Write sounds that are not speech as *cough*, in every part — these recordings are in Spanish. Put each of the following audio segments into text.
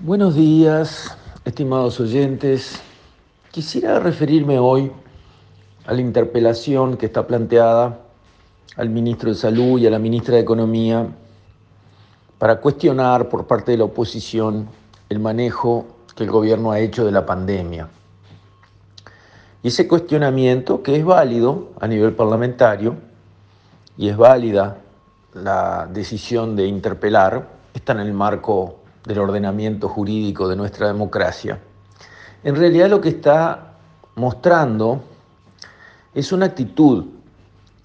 Buenos días, estimados oyentes. Quisiera referirme hoy a la interpelación que está planteada al ministro de Salud y a la ministra de Economía para cuestionar por parte de la oposición el manejo que el gobierno ha hecho de la pandemia. Y ese cuestionamiento, que es válido a nivel parlamentario, y es válida la decisión de interpelar, está en el marco del ordenamiento jurídico de nuestra democracia, en realidad lo que está mostrando es una actitud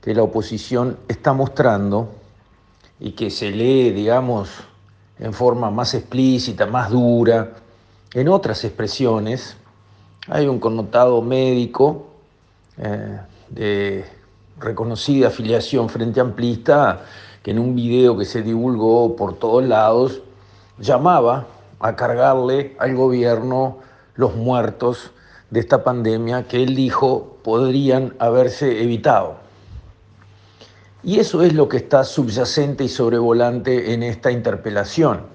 que la oposición está mostrando y que se lee, digamos, en forma más explícita, más dura, en otras expresiones. Hay un connotado médico eh, de reconocida afiliación frente amplista que en un video que se divulgó por todos lados llamaba a cargarle al gobierno los muertos de esta pandemia que él dijo podrían haberse evitado. Y eso es lo que está subyacente y sobrevolante en esta interpelación.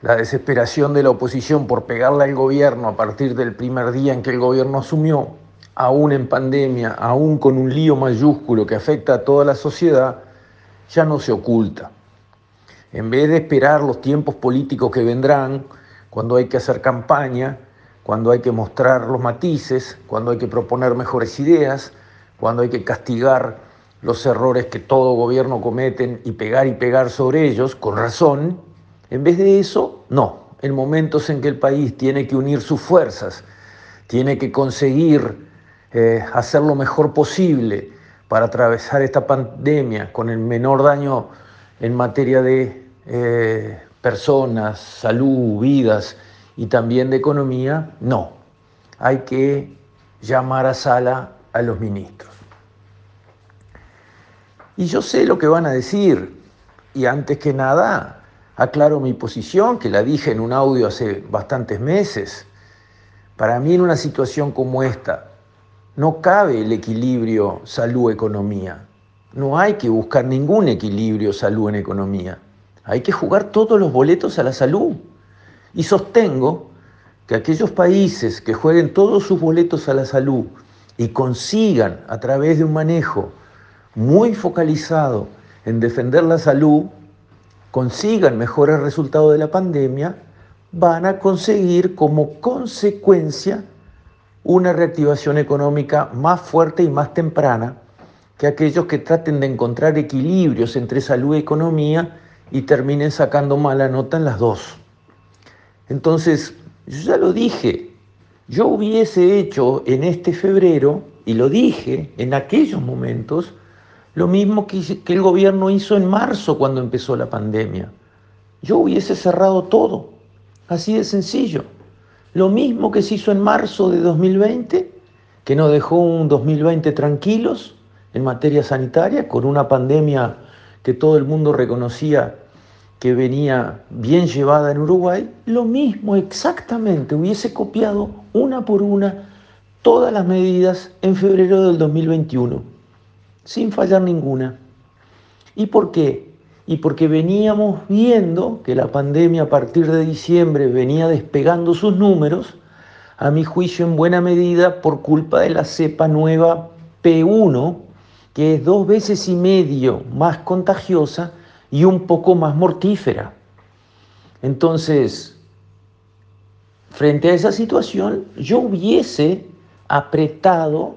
La desesperación de la oposición por pegarle al gobierno a partir del primer día en que el gobierno asumió, aún en pandemia, aún con un lío mayúsculo que afecta a toda la sociedad, ya no se oculta. En vez de esperar los tiempos políticos que vendrán, cuando hay que hacer campaña, cuando hay que mostrar los matices, cuando hay que proponer mejores ideas, cuando hay que castigar los errores que todo gobierno cometen y pegar y pegar sobre ellos, con razón, en vez de eso, no. En momentos en que el país tiene que unir sus fuerzas, tiene que conseguir eh, hacer lo mejor posible para atravesar esta pandemia con el menor daño en materia de eh, personas, salud, vidas y también de economía, no. Hay que llamar a sala a los ministros. Y yo sé lo que van a decir. Y antes que nada, aclaro mi posición, que la dije en un audio hace bastantes meses. Para mí en una situación como esta, no cabe el equilibrio salud-economía. No hay que buscar ningún equilibrio salud en economía. Hay que jugar todos los boletos a la salud. Y sostengo que aquellos países que jueguen todos sus boletos a la salud y consigan a través de un manejo muy focalizado en defender la salud, consigan mejores resultados de la pandemia, van a conseguir como consecuencia una reactivación económica más fuerte y más temprana que aquellos que traten de encontrar equilibrios entre salud y economía y terminen sacando mala nota en las dos. Entonces, yo ya lo dije, yo hubiese hecho en este febrero, y lo dije en aquellos momentos, lo mismo que, el gobierno hizo en marzo cuando empezó la pandemia. Yo hubiese cerrado todo, así de sencillo. Lo mismo que se hizo en marzo de 2020, que nos dejó un 2020 tranquilos en materia sanitaria, con una pandemia que todo el mundo reconocía que venía bien llevada en Uruguay, lo mismo exactamente, hubiese copiado una por una todas las medidas en febrero del 2021 sin fallar ninguna. ¿Y por qué? Y porque veníamos viendo que la pandemia a partir de diciembre venía despegando sus números, a mi juicio en buena medida por culpa de la cepa nueva P1, que es dos veces y medio más contagiosa y un poco más mortífera. Entonces, frente a esa situación, yo hubiese apretado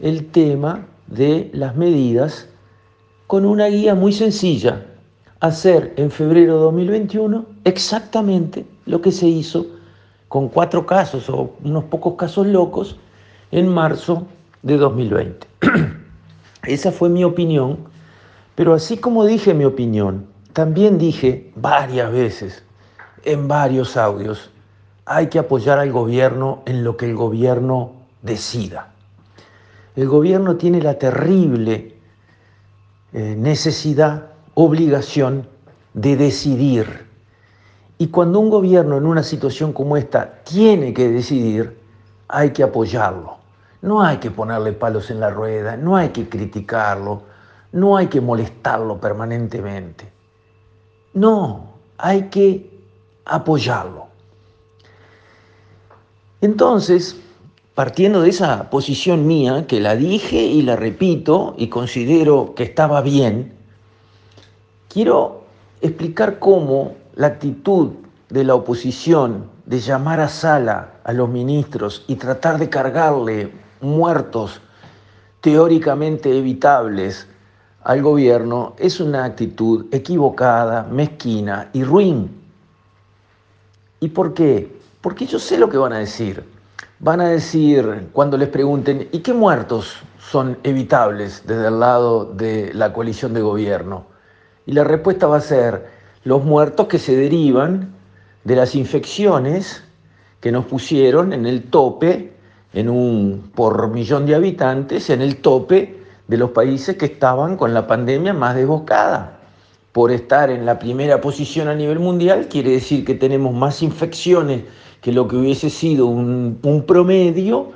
el tema de las medidas con una guía muy sencilla, hacer en febrero de 2021 exactamente lo que se hizo con cuatro casos o unos pocos casos locos en marzo de 2020. *clears throat* Esa fue mi opinión, pero así como dije mi opinión, también dije varias veces en varios audios, hay que apoyar al gobierno en lo que el gobierno decida el gobierno tiene la terrible eh, necesidad, obligación de decidir. Y cuando un gobierno en una situación como esta tiene que decidir, hay que apoyarlo. No hay que ponerle palos en la rueda, no hay que criticarlo, no hay que molestarlo permanentemente. No, hay que apoyarlo. Entonces, partiendo de esa posición mía, que la dije y la repito y considero que estaba bien, quiero explicar cómo la actitud de la oposición de llamar a sala a los ministros y tratar de cargarle muertos teóricamente evitables al gobierno es una actitud equivocada, mezquina y ruin. ¿Y por qué? Porque yo sé lo que van a decir. Van a decir cuando les pregunten, ¿y qué muertos son evitables desde el lado de la coalición de gobierno? Y la respuesta va a ser los muertos que se derivan de las infecciones que nos pusieron en el tope, en un por millón de habitantes, en el tope de los países que estaban con la pandemia más desbocada. Por estar en la primera posición a nivel mundial quiere decir que tenemos más infecciones que lo que hubiese sido un, promedio.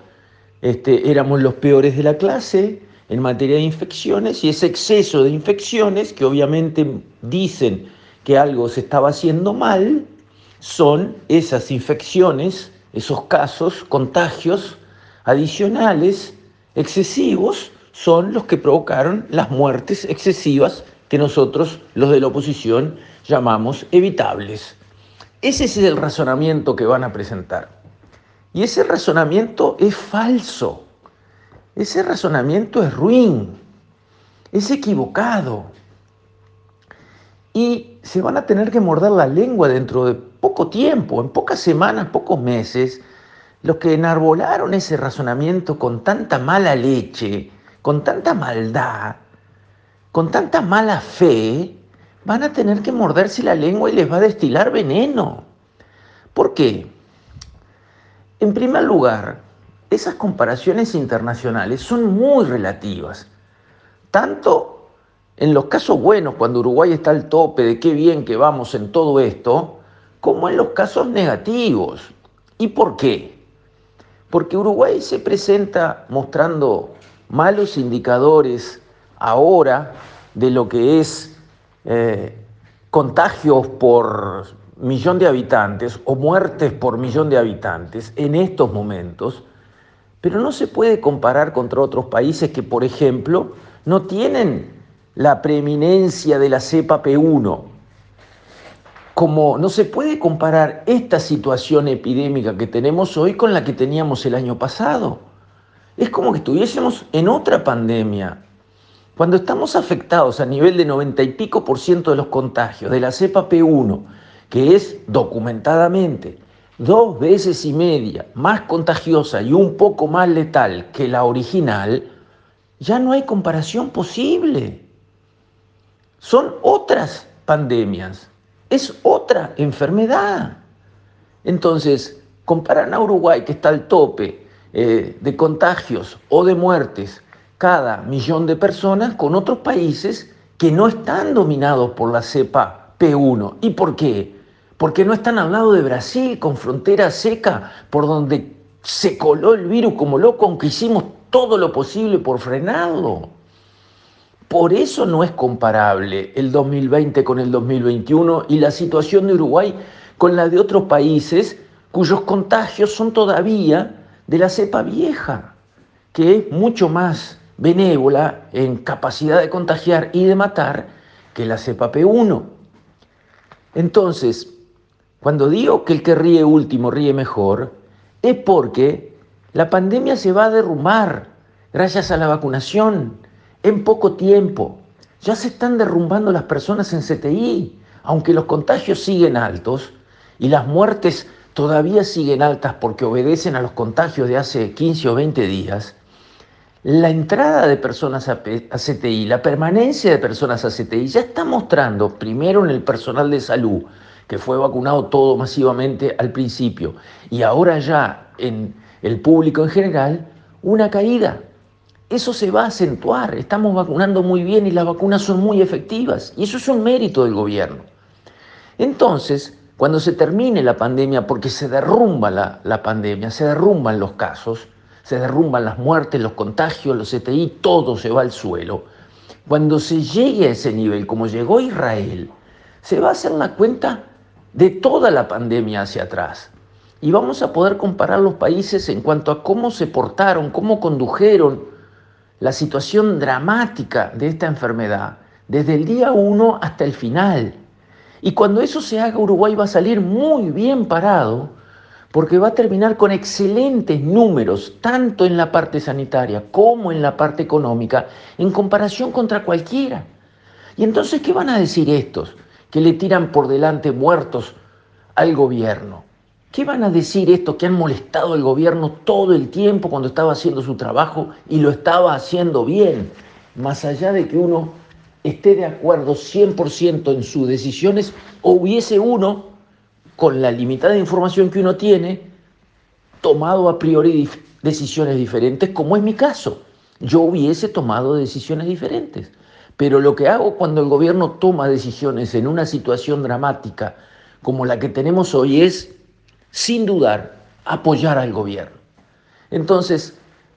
Este, éramos los peores de la clase en materia de infecciones y ese exceso de infecciones que obviamente dicen que algo se estaba haciendo mal, son esas infecciones, esos casos, contagios adicionales, excesivos, son los que provocaron las muertes excesivas que nosotros, los de la oposición, llamamos evitables. Ese es el razonamiento que van a presentar. Y ese razonamiento es falso. Ese razonamiento es ruin. Es equivocado. Y se van a tener que morder la lengua dentro de poco tiempo, en pocas semanas, pocos meses, los que enarbolaron ese razonamiento con tanta mala leche, con tanta maldad, con tanta mala fe, van a tener que morderse la lengua y les va a destilar veneno. ¿Por qué? En primer lugar, esas comparaciones internacionales son muy relativas. Tanto en los casos buenos, cuando Uruguay está al tope de qué bien que vamos en todo esto, como en los casos negativos. ¿Y por qué? Porque Uruguay se presenta mostrando malos indicadores ahora de lo que es eh, contagios por millón de habitantes o muertes por millón de habitantes en estos momentos, pero no se puede comparar contra otros países que, por ejemplo, no tienen la preeminencia de la cepa P1. Como no se puede comparar esta situación epidémica que tenemos hoy con la que teníamos el año pasado. Es como que estuviésemos en otra pandemia. Cuando estamos afectados a nivel de 90 y pico por ciento de los contagios de la cepa P1, que es documentadamente dos veces y media más contagiosa y un poco más letal que la original, ya no hay comparación posible. Son otras pandemias, es otra enfermedad. Entonces, comparan a Uruguay, que está al tope eh, de contagios o de muertes cada millón de personas, con otros países que no están dominados por la cepa P1. ¿Y por qué? Porque no están al lado de Brasil, con frontera seca, por donde se coló el virus como loco, aunque hicimos todo lo posible por frenarlo. Por eso no es comparable el 2020 con el 2021 y la situación de Uruguay con la de otros países cuyos contagios son todavía de la cepa vieja, que es mucho más benévola en capacidad de contagiar y de matar que la cepa P1. Entonces, cuando digo que el que ríe último ríe mejor, es porque la pandemia se va a derrumbar gracias a la vacunación en poco tiempo. Ya se están derrumbando las personas en CTI, aunque los contagios siguen altos y las muertes todavía siguen altas porque obedecen a los contagios de hace 15 o 20 días, la entrada de personas a, CTI, la permanencia de personas a CTI ya está mostrando, primero en el personal de salud, que fue vacunado todo masivamente al principio, y ahora ya en el público en general, una caída. Eso se va a acentuar, estamos vacunando muy bien y las vacunas son muy efectivas, y eso es un mérito del gobierno. Entonces, cuando se termine la pandemia, porque se derrumba la, pandemia, se derrumban los casos, se derrumban las muertes, los contagios, los CTI, todo se va al suelo. Cuando se llegue a ese nivel, como llegó Israel, se va a hacer la cuenta de toda la pandemia hacia atrás. Y vamos a poder comparar los países en cuanto a cómo se portaron, cómo condujeron la situación dramática de esta enfermedad desde el día uno hasta el final. Y cuando eso se haga, Uruguay va a salir muy bien parado porque va a terminar con excelentes números, tanto en la parte sanitaria como en la parte económica, en comparación contra cualquiera. Y entonces, ¿qué van a decir estos que le tiran por delante muertos al gobierno? ¿Qué van a decir estos que han molestado al gobierno todo el tiempo cuando estaba haciendo su trabajo y lo estaba haciendo bien? Más allá de que uno esté de acuerdo 100% en sus decisiones o hubiese uno, con la limitada información que uno tiene, tomado a priori decisiones diferentes, como es mi caso. Yo hubiese tomado decisiones diferentes. Pero lo que hago cuando el gobierno toma decisiones en una situación dramática como la que tenemos hoy es sin dudar, apoyar al gobierno. Entonces,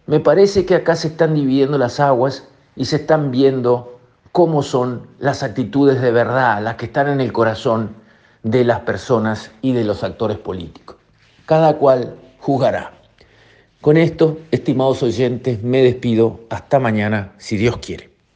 me parece que acá se están dividiendo las aguas y se están viendo cómo son las actitudes de verdad, las que están en el corazón de las personas y de los actores políticos. Cada cual juzgará. Con esto, estimados oyentes, me despido. Hasta mañana, si Dios quiere.